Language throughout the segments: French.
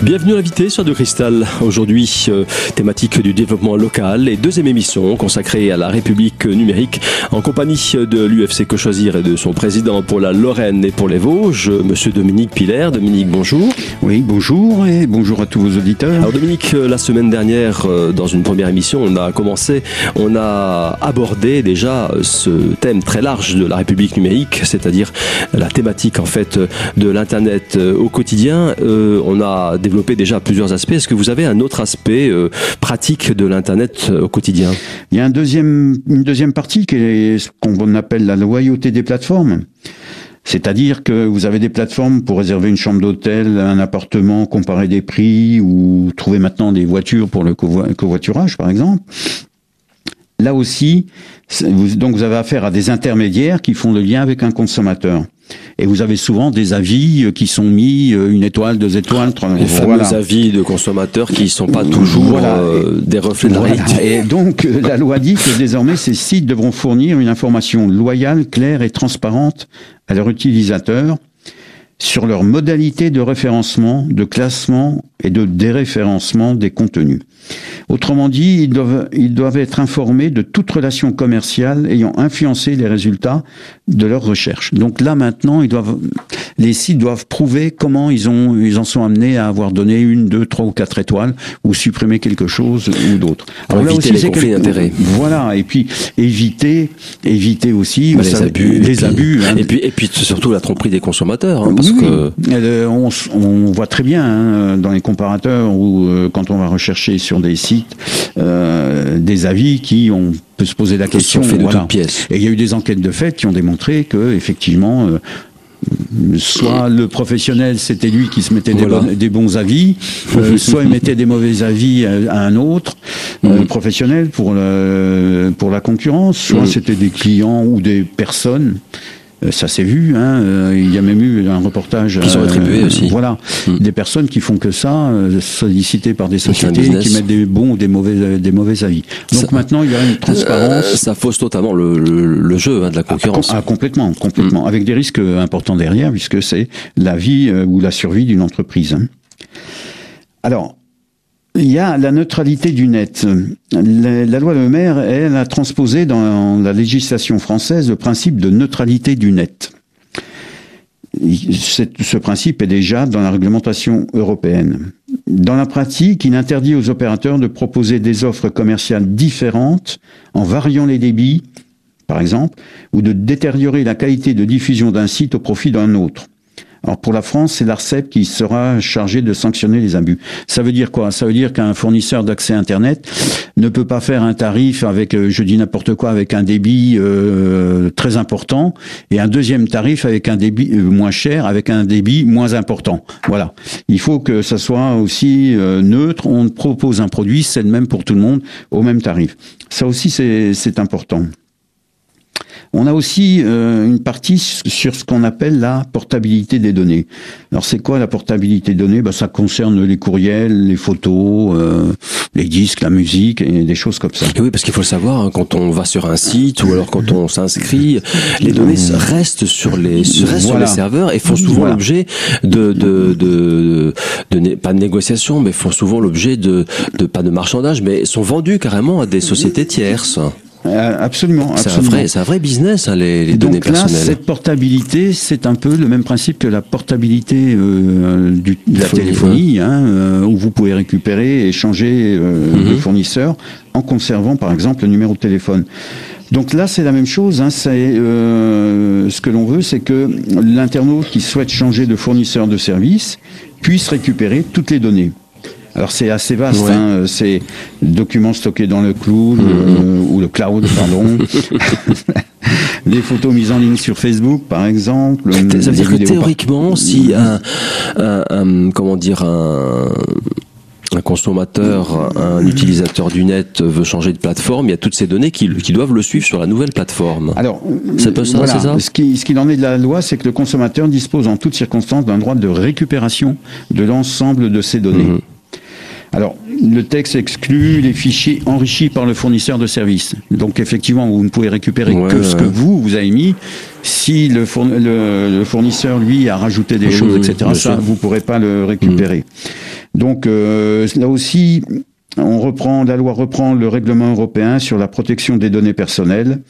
Bienvenue à l'invité sur De Cristal. Aujourd'hui, euh, thématique du développement local et deuxième émission consacrée à la République numérique en compagnie de l'UFC Que Choisir et de son président pour la Lorraine et pour les Vosges, monsieur Dominique Piller. Dominique, bonjour. Oui, bonjour et bonjour à tous vos auditeurs. Alors Dominique, euh, la semaine dernière, euh, dans une première émission, on a commencé, on a abordé déjà ce thème très large de la République numérique, c'est-à-dire la thématique en fait de l'Internet au quotidien. On a développé déjà plusieurs aspects. Est-ce que vous avez un autre aspect euh, pratique de l'Internet euh, au quotidien? Il y a un deuxième, une deuxième partie qui est ce qu'on appelle la loyauté des plateformes. C'est-à-dire que vous avez des plateformes pour réserver une chambre d'hôtel, un appartement, comparer des prix ou trouver maintenant des voitures pour le covoiturage, par exemple. Là aussi, donc vous avez affaire à des intermédiaires qui font le lien avec un consommateur. Et vous avez souvent des avis euh, qui sont mis euh, une étoile, deux étoiles, trois. Les fameux avis de consommateurs qui ne sont pas toujours euh, des reflets de la. Et donc la loi dit que désormais ces sites devront fournir une information loyale, claire et transparente à leurs utilisateurs sur leurs modalités de référencement, de classement et de déréférencement des contenus. Autrement dit, ils doivent, ils doivent être informés de toute relation commerciale ayant influencé les résultats de leurs recherches. Donc là maintenant, ils doivent, les sites doivent prouver comment ils ont, ils en sont amenés à avoir donné une, deux, trois ou quatre étoiles ou supprimer quelque chose ou d'autre. Alors là aussi, les conflits d'intérêts. Voilà, et puis éviter, éviter aussi bah, les, abus, les abus. Hein. Et puis, et puis surtout la tromperie des consommateurs, hein, parce que euh, on, on, voit très bien hein, dans les comparateurs ou euh, quand on va rechercher sur des sites euh, des avis qui ont peut se poser la question. Fait de voilà. Et il y a eu des enquêtes de fait qui ont démontré que effectivement. Euh, soit le professionnel, c'était lui qui se mettait des, bons, avis, euh, soit il mettait des mauvais avis à, un autre euh, mm. professionnel pour, le, pour la concurrence, soit mm. c'était des clients ou des personnes ça s'est vu. Hein, euh, il y a même eu un reportage. Qui sont attribués euh, aussi. Voilà, hmm. des personnes qui font que ça, sollicitées par des sociétés qui mettent des bons ou des mauvais, des mauvais avis. Donc maintenant, il y a une transparence. ça fausse totalement le, le, jeu hein, de la ah, concurrence. Ah, complètement, complètement, hmm. avec des risques importants derrière, puisque c'est la vie ou la survie d'une entreprise. Hein. Alors, il y a la neutralité du net. La, loi Le Maire, elle, a transposé dans la législation française le principe de neutralité du net. Ce principe est déjà dans la réglementation européenne. Dans la pratique, il interdit aux opérateurs de proposer des offres commerciales différentes en variant les débits, par exemple, ou de détériorer la qualité de diffusion d'un site au profit d'un autre. Alors pour la France, c'est l'ARCEP qui sera chargé de sanctionner les abus. Ça veut dire quoi? Ça veut dire qu'un fournisseur d'accès Internet ne peut pas faire un tarif avec, euh, je dis n'importe quoi, avec un débit euh, très important et un deuxième tarif avec un débit euh, moins cher, avec un débit moins important. Voilà. Il faut que ça soit aussi neutre. On propose un produit, c'est le même pour tout le monde, au même tarif. Ça aussi, c'est important. On a aussi euh, une partie sur ce qu'on appelle la portabilité des données. Alors c'est quoi la portabilité des données? Ben, Ça concerne les courriels, les photos, euh, les disques, la musique et des choses comme ça. oui, parce qu'il faut le savoir, hein, quand on va sur un site ou alors quand on s'inscrit, les données restent sur les, restent sur les serveurs et font souvent l'objet de, de, de, de, pas de négociation, mais font souvent l'objet de, de, pas de marchandage, mais sont vendus carrément à des sociétés tierces. Euh, absolument. C'est un vrai, c'est un vrai business, hein, les, les données donc là, cette portabilité, c'est un peu le même principe que la portabilité euh, du, de la téléphonie, hein, euh, où vous pouvez récupérer et changer euh, mhm. le fournisseur en conservant, par exemple, le numéro de téléphone. Donc là, c'est la même chose. Hein, c'est euh, ce que l'on veut, c'est que l'internaute qui souhaite changer de fournisseur de service puisse récupérer toutes les données. Alors c'est assez vaste, hein, c'est documents stockés dans le cloud euh, ou le cloud, pardon. les photos mises en ligne sur Facebook, par exemple. Ça veut dire que théoriquement, si un, un, comment dire un un consommateur, un utilisateur du net veut changer de plateforme, il y a toutes ces données qui, qui doivent le suivre sur la nouvelle plateforme. Alors, c'est ça, voilà. ça? Ce qu'il ce en est de la loi, c'est que le consommateur dispose en toutes circonstances d'un droit de récupération de l'ensemble de ces données. Mhm. Alors, le texte exclut les fichiers enrichis par le fournisseur de services. Donc, effectivement, vous ne pouvez récupérer que ce que vous, vous avez mis. Si le, fournisseur, lui, a rajouté des choses, etc., ça, vous ne pourrez pas le récupérer. Donc là aussi, on reprend, la loi reprend le règlement européen sur la protection des données personnelles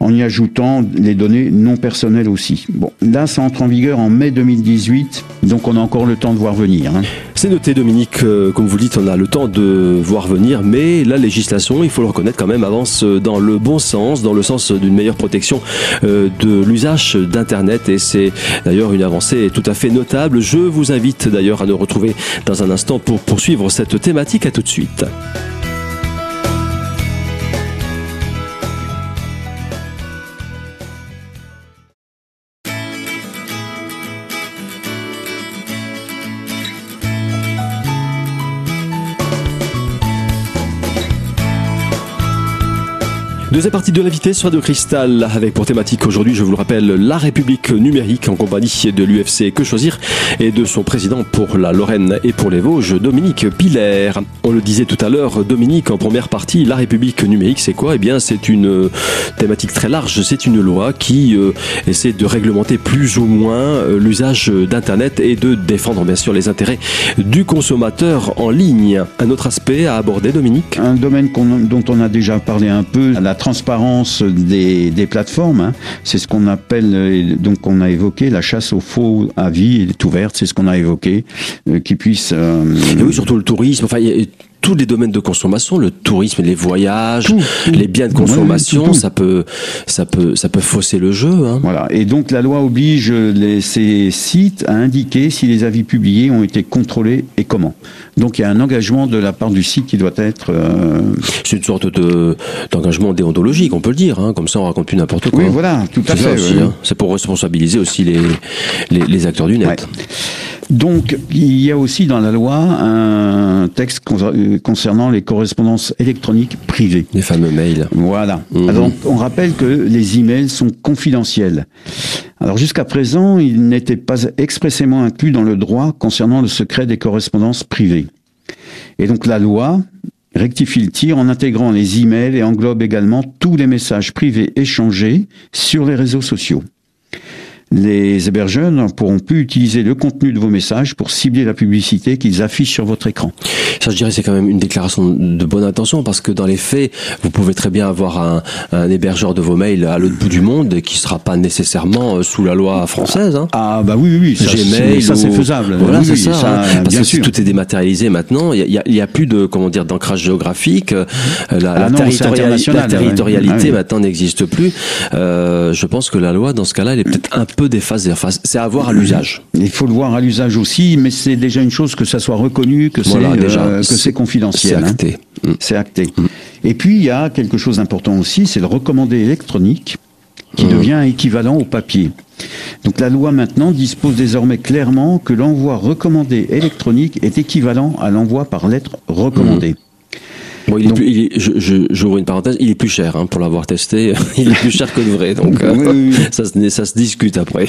en y ajoutant les données non personnelles aussi. Bon, là, ça entre en vigueur en mai 2018, donc on a encore le temps de voir venir. Hein. C'est noté, Dominique, euh, comme vous le dites, on a le temps de voir venir, mais la législation, il faut le reconnaître quand même, avance dans le bon sens, dans le sens d'une meilleure protection euh, de l'usage d'Internet, et c'est d'ailleurs une avancée tout à fait notable. Je vous invite d'ailleurs à nous retrouver dans un instant pour poursuivre cette thématique. À tout de suite. Deuxième partie de l'invité sur Radio Cristal avec pour thématique aujourd'hui, je vous le rappelle, la République numérique en compagnie de l'UFC Que Choisir et de son président pour la Lorraine et pour les Vosges, Dominique Piller. On le disait tout à l'heure, Dominique, en première partie, la République numérique, c'est quoi? Eh bien, c'est une thématique très large. C'est une loi qui euh, essaie de réglementer plus ou moins euh, l'usage d'Internet et de défendre bien sûr les intérêts du consommateur en ligne. Un autre aspect à aborder, Dominique? Un domaine dont on a déjà parlé un peu, la transparence des, des plateformes. Hein. C'est ce qu'on appelle, euh, donc on a évoqué, la chasse aux faux avis est ouverte, c'est ce qu'on a évoqué, euh, qui puisse... Euh, et oui, surtout le tourisme, enfin, tous les domaines de consommation, le tourisme, les voyages, les biens de consommation, ça peut, ça peut, ça peut fausser le jeu. Hein. Voilà. Et donc la loi oblige les, ces sites à indiquer si les avis publiés ont été contrôlés et comment. Donc il y a un engagement de la part du site qui doit être. Euh... C'est une sorte de d'engagement déontologique, on peut le dire. Hein. Comme ça, on raconte plus n'importe quoi. Oui, voilà, tout à fait. Hein. C'est pour responsabiliser aussi les, les, les acteurs du net. Donc, il y a aussi dans la loi un texte concernant les correspondances électroniques privées. Les fameux mails. Voilà. Mhm. Alors, on rappelle que les emails sont confidentiels. Alors, jusqu'à présent, ils n'étaient pas expressément inclus dans le droit concernant le secret des correspondances privées. Et donc, la loi rectifie le tir en intégrant les emails et englobe également tous les messages privés échangés sur les réseaux sociaux. Les hébergeurs ne pourront plus utiliser le contenu de vos messages pour cibler la publicité qu'ils affichent sur votre écran. Ça, je dirais, c'est quand même une déclaration de bonne intention parce que dans les faits, vous pouvez très bien avoir un, un hébergeur de vos mails à l'autre bout du monde qui sera pas nécessairement euh, sous la loi française. Hein. Ah bah oui, oui, oui. Ça, Gmail, ça c'est faisable. Voilà, c'est ça. ça hein. parce que sûr. tout est dématérialisé maintenant, il y y a plus de comment dire d'ancrage géographique. Euh, la, ah la, non, territorialité, la territorialité maintenant n'existe plus. Euh, je pense que la loi, dans ce cas-là, elle est peut-être un peu déphasée. Enfin, c'est à voir à l'usage. Il faut le voir à l'usage aussi, mais c'est déjà une chose que ça soit reconnu, que c'est déjà euh, que c'est confidentiel. C'est hein. acté. Mmh. C'est acté. Mmh. Et puis il y a quelque chose d'important aussi, c'est le recommandé électronique qui mmh. devient équivalent au papier. Donc la loi maintenant dispose désormais clairement que l'envoi recommandé électronique est équivalent à l'envoi par lettre recommandée. Bon, il est plus, il est, je, j'ouvre une parenthèse, il est plus cher hein, pour l'avoir testé. Il est plus cher que le vrai, donc oui, oui, oui. Ça, ça, se discute après.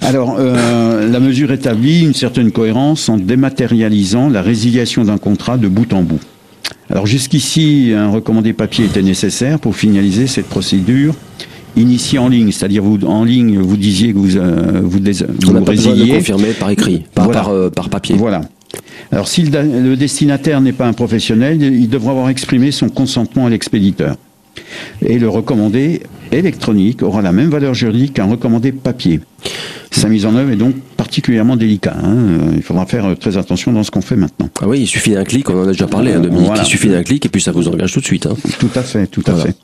Alors, euh, la mesure établit une certaine cohérence en dématérialisant la résiliation d'un contrat de bout en bout. Alors jusqu'ici, un recommandé papier était nécessaire pour finaliser cette procédure initiée en ligne, c'est-à-dire vous en ligne, vous disiez que vous euh, vous, vous, vous résiliez. confirmé par écrit, par, voilà. par, euh, par papier. Voilà. Alors si le destinataire n'est pas un professionnel, il devra avoir exprimé son consentement à l'expéditeur. Et le recommandé électronique aura la même valeur juridique qu'un recommandé papier. Sa mise en œuvre est donc particulièrement délicate. Hein. Il faudra faire très attention dans ce qu'on fait maintenant. Ah oui, il suffit d'un clic, on en a déjà parlé, hein, Dominique. Voilà. Il suffit d'un clic et puis ça vous engage tout de suite. Hein. Tout à fait, tout à voilà. fait.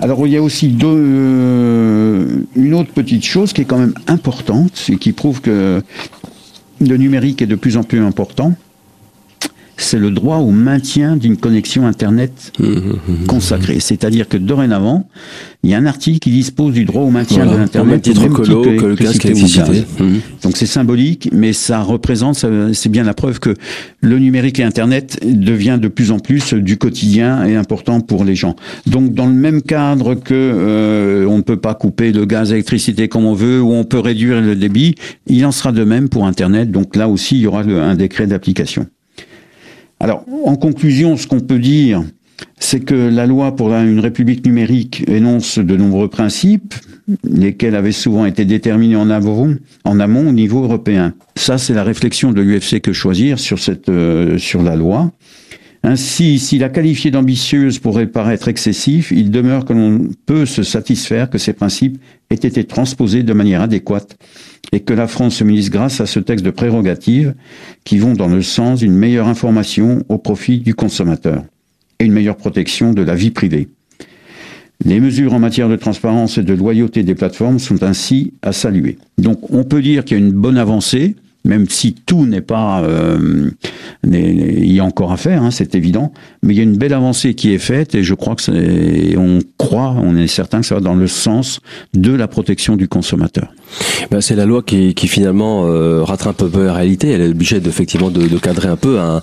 Alors il y a aussi deux, euh, une autre petite chose qui est quand même importante et qui prouve que le numérique est de plus en plus important, c'est le droit au maintien d'une connexion Internet mmh, mmh, consacrée. C'est-à-dire que dorénavant, il y a un article qui dispose du droit au maintien voilà, de l'Internet. titre que, que le casque électricité. Mmh. Donc c'est symbolique, mais ça représente, c'est bien la preuve que le numérique et Internet devient de plus en plus du quotidien et important pour les gens. Donc dans le même cadre que euh, on ne peut pas couper le gaz, l'électricité comme on veut, ou on peut réduire le débit, il en sera de même pour Internet. Donc là aussi, il y aura le, un décret d'application. Alors, en conclusion, ce qu'on peut dire, c'est que la loi pour une république numérique énonce de nombreux principes, lesquels avaient souvent été déterminés en amont, au niveau européen. Ça, c'est la réflexion de l'UFC que choisir sur cette, euh, sur la loi. Ainsi, s'il a qualifié d'ambitieuse pourrait paraître excessif, il demeure que l'on peut se satisfaire que ces principes aient été transposés de manière adéquate et que la France se munisse grâce à ce texte de prérogatives qui vont dans le sens d'une meilleure information au profit du consommateur et une meilleure protection de la vie privée. Les mesures en matière de transparence et de loyauté des plateformes sont ainsi à saluer. Donc on peut dire qu'il y a une bonne avancée, même si tout n'est pas, euh, il y a encore à faire, hein, c'est évident, mais il y a une belle avancée qui est faite et je crois que c'est, on croit, on est certain que ça va dans le sens de la protection du consommateur. Ben, c'est la loi qui, qui finalement euh, rattrape un peu la réalité. Elle est obligée effectivement de, de, cadrer un peu, un,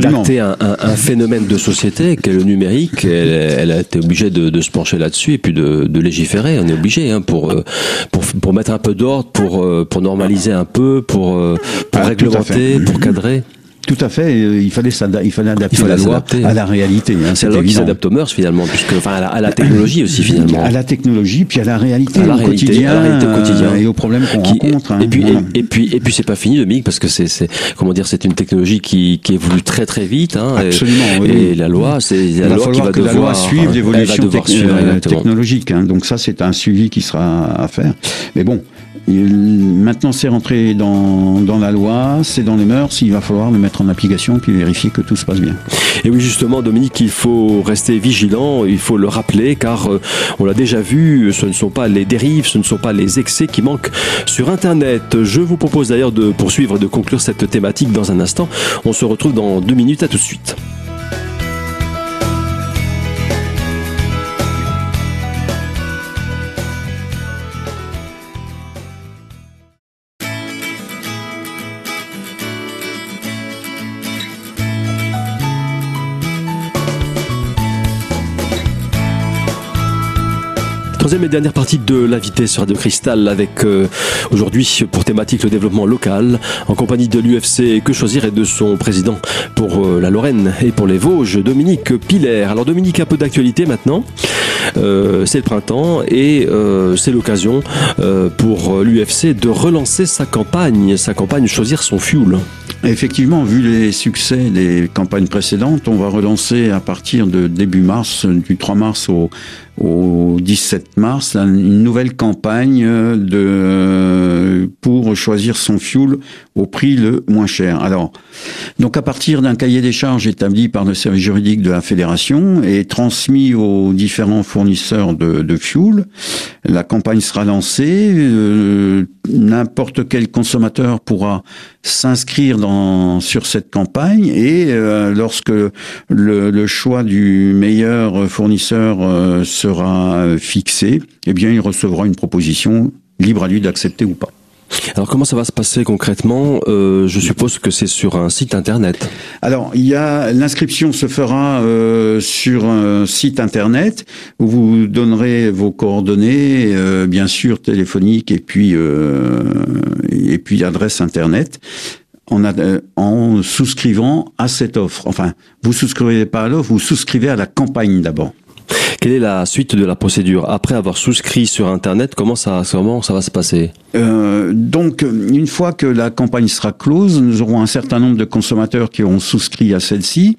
d'acter un, un, un, phénomène de société qu'est le numérique. Elle, elle, a été obligée de, de se pencher là-dessus et puis de, de, légiférer. On est obligé hein, pour, euh, pour, pour mettre un peu d'ordre, pour, euh, pour normaliser un peu, pour, pour ah, réglementer, pour cadrer. Tout à fait. Euh, il fallait, il fallait adapter la loi à la réalité. Hein, c'est la qui s'adapte aux mœurs finalement, puisque enfin à la, à la, technologie aussi finalement. À la technologie, puis à la réalité, à la au, réalité, quotidien, à la réalité au quotidien, et aux problèmes qu'on rencontre. Hein, et, puis, et, puis et puis c'est pas fini Dominique parce que c'est comment dire c'est une technologie qui, qui évolue très très vite. Hein, Absolument. Et, oui. et la loi, c'est la loi qui va que devoir la loi suivre l'évolution technologique. Hein, donc ça c'est un suivi qui sera à faire. Mais bon. Maintenant, c'est rentré dans, dans la loi, c'est dans les mœurs, il va falloir le mettre en application puis vérifier que tout se passe bien. Et oui, justement, Dominique, il faut rester vigilant, il faut le rappeler, car euh, on l'a déjà vu, ce ne sont pas les dérives, ce ne sont pas les excès qui manquent sur Internet. Je vous propose d'ailleurs de poursuivre et de conclure cette thématique dans un instant. On se retrouve dans deux minutes, à tout de suite. Troisième et dernière partie de l'invité sur Radio Cristal avec euh, aujourd'hui pour thématique le développement local en compagnie de l'UFC Que Choisir et de son président pour euh, la Lorraine et pour les Vosges, Dominique Pilaire. Alors Dominique, un peu d'actualité maintenant. Euh, c'est le printemps et c'est l'occasion pour l'UFC de relancer sa campagne, sa campagne Choisir son fuel. Effectivement, vu les succès des campagnes précédentes, on va relancer à partir de début mars, du 3 mars au, au 17 mars, une nouvelle campagne de, pour choisir son fuel au prix le moins cher. Alors, donc à partir d'un cahier des charges établi par le service juridique de la fédération et transmis aux différents fournisseurs de, de fuel, la campagne sera lancée. Euh, N'importe quel consommateur pourra s'inscrire dans sur cette campagne et euh, lorsque le, le, choix du meilleur fournisseur euh, sera fixé, eh bien il recevra une proposition libre à lui d'accepter ou pas. Alors comment ça va se passer concrètement? Euh, Je suppose que c'est sur un site internet. Alors il y a l'inscription se fera euh, sur un site internet où vous donnerez vos coordonnées, euh, bien sûr téléphoniques et puis et puis adresse internet. En, en souscrivant à cette offre. Enfin, vous souscrivez pas à l'offre, vous souscrivez à la campagne d'abord. Quelle est la suite de la procédure Après avoir souscrit sur Internet, comment ça, comment ça va se passer? Euh, Donc, une fois que la campagne sera close, nous aurons un certain nombre de consommateurs qui auront souscrit à celle-ci.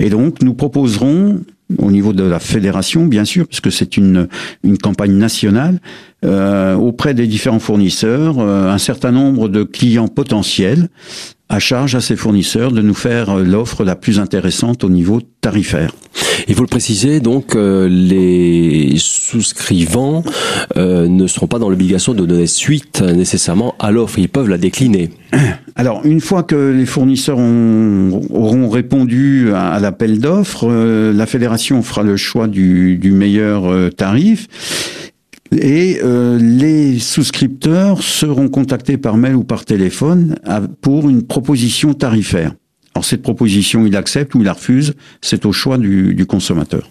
Et donc, nous proposerons au niveau de la fédération, bien sûr, puisque c'est une, une campagne nationale, euh, auprès des différents fournisseurs, euh, un certain nombre de clients potentiels à charge à ces fournisseurs de nous faire euh, l'offre la plus intéressante au niveau tarifaire. Il faut le préciser, donc euh, les souscrivants euh, ne seront pas dans l'obligation de donner suite euh, nécessairement à l'offre, ils peuvent la décliner. Alors, une fois que les fournisseurs ont, auront répondu à, à l'appel d'offres, euh, la fédération fera le choix du, du meilleur euh, tarif. Et euh, les souscripteurs seront contactés par mail ou par téléphone pour une proposition tarifaire. Alors cette proposition, il accepte ou il la refuse, c'est au choix du, du, consommateur.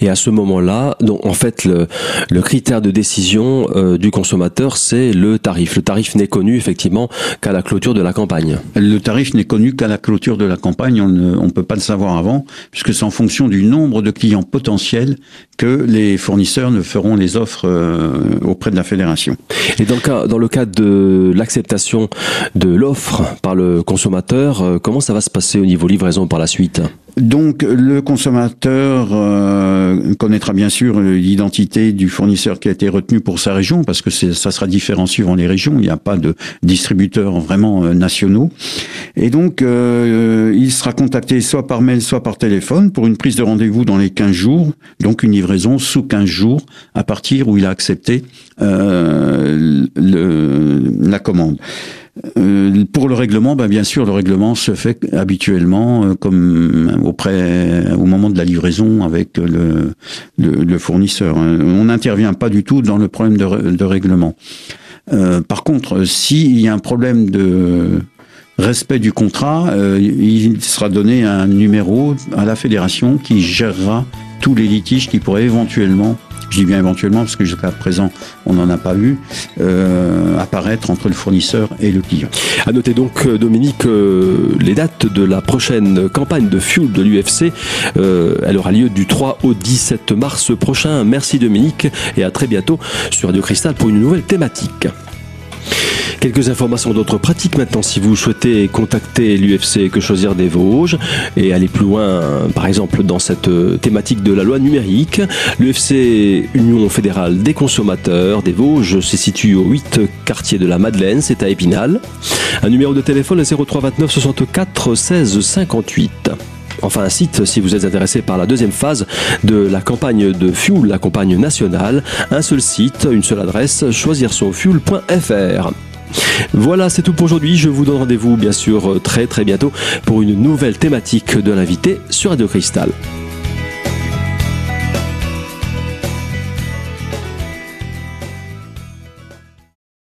Et à ce moment-là, donc en fait, le, le critère de décision euh, du consommateur, c'est le tarif. Le tarif n'est connu effectivement qu'à la clôture de la campagne. Le tarif n'est connu qu'à la clôture de la campagne. On ne on peut pas le savoir avant, puisque c'est en fonction du nombre de clients potentiels que les fournisseurs ne feront les offres euh, auprès de la fédération. Et dans le cas, dans le cas de l'acceptation de l'offre par le consommateur, euh, comment ça va se passer? Au niveau livraison par la suite donc le consommateur euh, connaîtra bien sûr l'identité du fournisseur qui a été retenu pour sa région parce que ça sera différent suivant les régions. Il n'y a pas de distributeurs vraiment euh, nationaux. Et donc euh, il sera contacté soit par mail, soit par téléphone pour une prise de rendez-vous dans les 15 jours. Donc une livraison sous 15 jours à partir où il a accepté la commande. Euh, pour le règlement, ben bien sûr, le règlement se fait habituellement euh, comme auprès au moment de la livraison avec le, le, fournisseur. Hein. On n'intervient pas du tout dans le problème de, de règlement. Euh, par contre, s'il y a un problème de respect du contrat, il sera donné un numéro à la fédération qui gérera tous les litiges qui pourraient éventuellement je bien éventuellement parce que jusqu'à présent on n'en a pas vu, euh, apparaître entre le fournisseur et le client. À noter donc, euh, Dominique, euh, les dates de la prochaine campagne de Fuel de l'UFC. Euh, elle aura lieu du 3 au 17 mars prochain. Merci Dominique et à très bientôt sur Radio Cristal pour une nouvelle thématique. Quelques informations d'autres pratiques maintenant si vous souhaitez contacter l'UFC Que Choisir des Vosges et aller plus loin, par exemple dans cette euh, thématique de la loi numérique. L'UFC Union fédérale des consommateurs des Vosges se situe au 8 quartier de la Madeleine, c'est à Épinal. Un numéro de téléphone est 03 29 64 16 58 enfin un site si vous êtes intéressé par la deuxième phase de la campagne de Fuel, la campagne nationale. Un seul site, une seule adresse, choisirsonfuel.fr. Voilà, c'est tout pour aujourd'hui. Je vous donne rendez-vous bien sûr très très bientôt pour une nouvelle thématique de l'invité sur Radio Cristal.